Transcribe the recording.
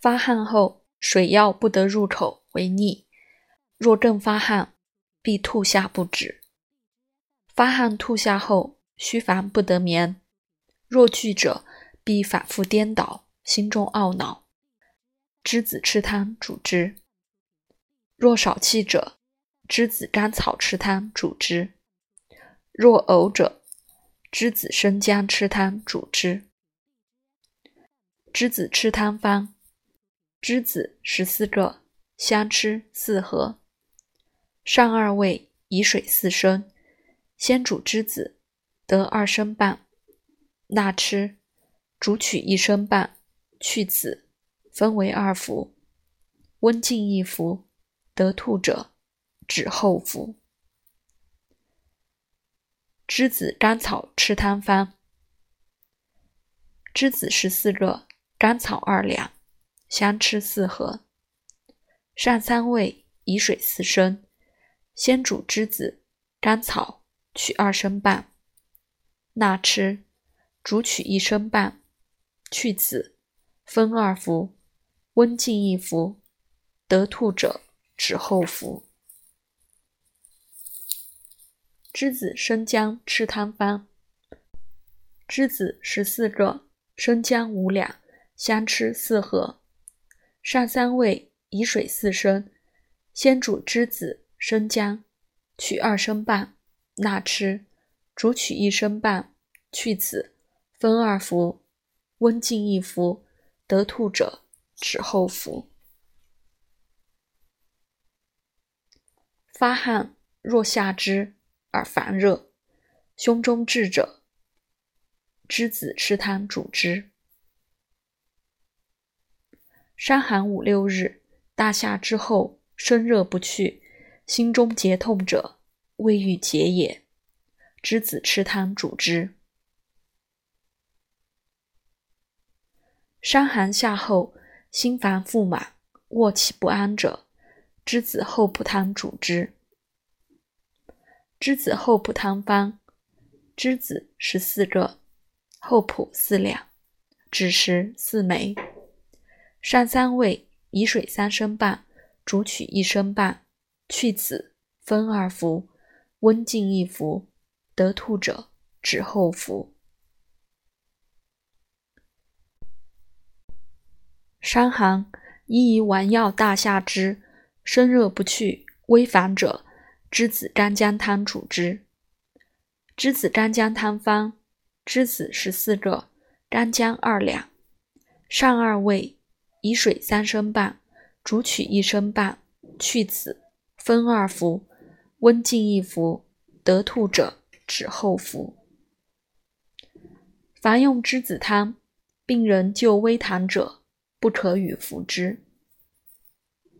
发汗后，水药不得入口为逆。若更发汗，必吐下不止。发汗吐下后，须烦不得眠。若惧者，必反复颠倒，心中懊恼。栀子吃汤主之。若少气者，栀子甘草吃汤主之。若呕者，栀子生姜吃汤主之。栀子吃汤方：栀子十四个，香吃四合，上二味，以水四升。先煮栀子，得二升半，纳吃。煮取一升半，去籽，分为二服。温静一服，得吐者止后服。栀子甘草吃汤方：栀子十四个。甘草二两，相吃四合，上三味，以水四升。先煮栀子、甘草，取二升半，纳吃。煮取一升半，去籽，分二服。温静一服，得吐者止后服。栀子生姜赤汤方：栀子十四个，生姜五两。相吃四合，上三味，以水四升。先煮栀子、生姜，取二升半，纳吃。煮取一升半，去籽，分二服。温静一服，得吐者止后服。发汗若下肢而烦热，胸中滞者，栀子吃汤主之。伤寒五六日，大夏之后，身热不去，心中结痛者，未愈结也。栀子吃汤主之。伤寒下后，心烦腹满，卧起不安者，栀子厚朴汤主之。栀子厚朴汤方：栀子十四个，厚朴四两，枳实四枚。上三味，以水三升半，煮取一升半，去籽，分二服。温浸一服，得吐者止后服。伤寒，宜以丸药大下之，身热不去，微烦者，栀子干姜汤主之。栀子干姜汤方：栀子十四个，干姜二两，上二味。以水三升半，煮取一升半，去子，分二服。温浸一服，得吐者止后服。凡用栀子汤，病人就微痰者，不可与服之。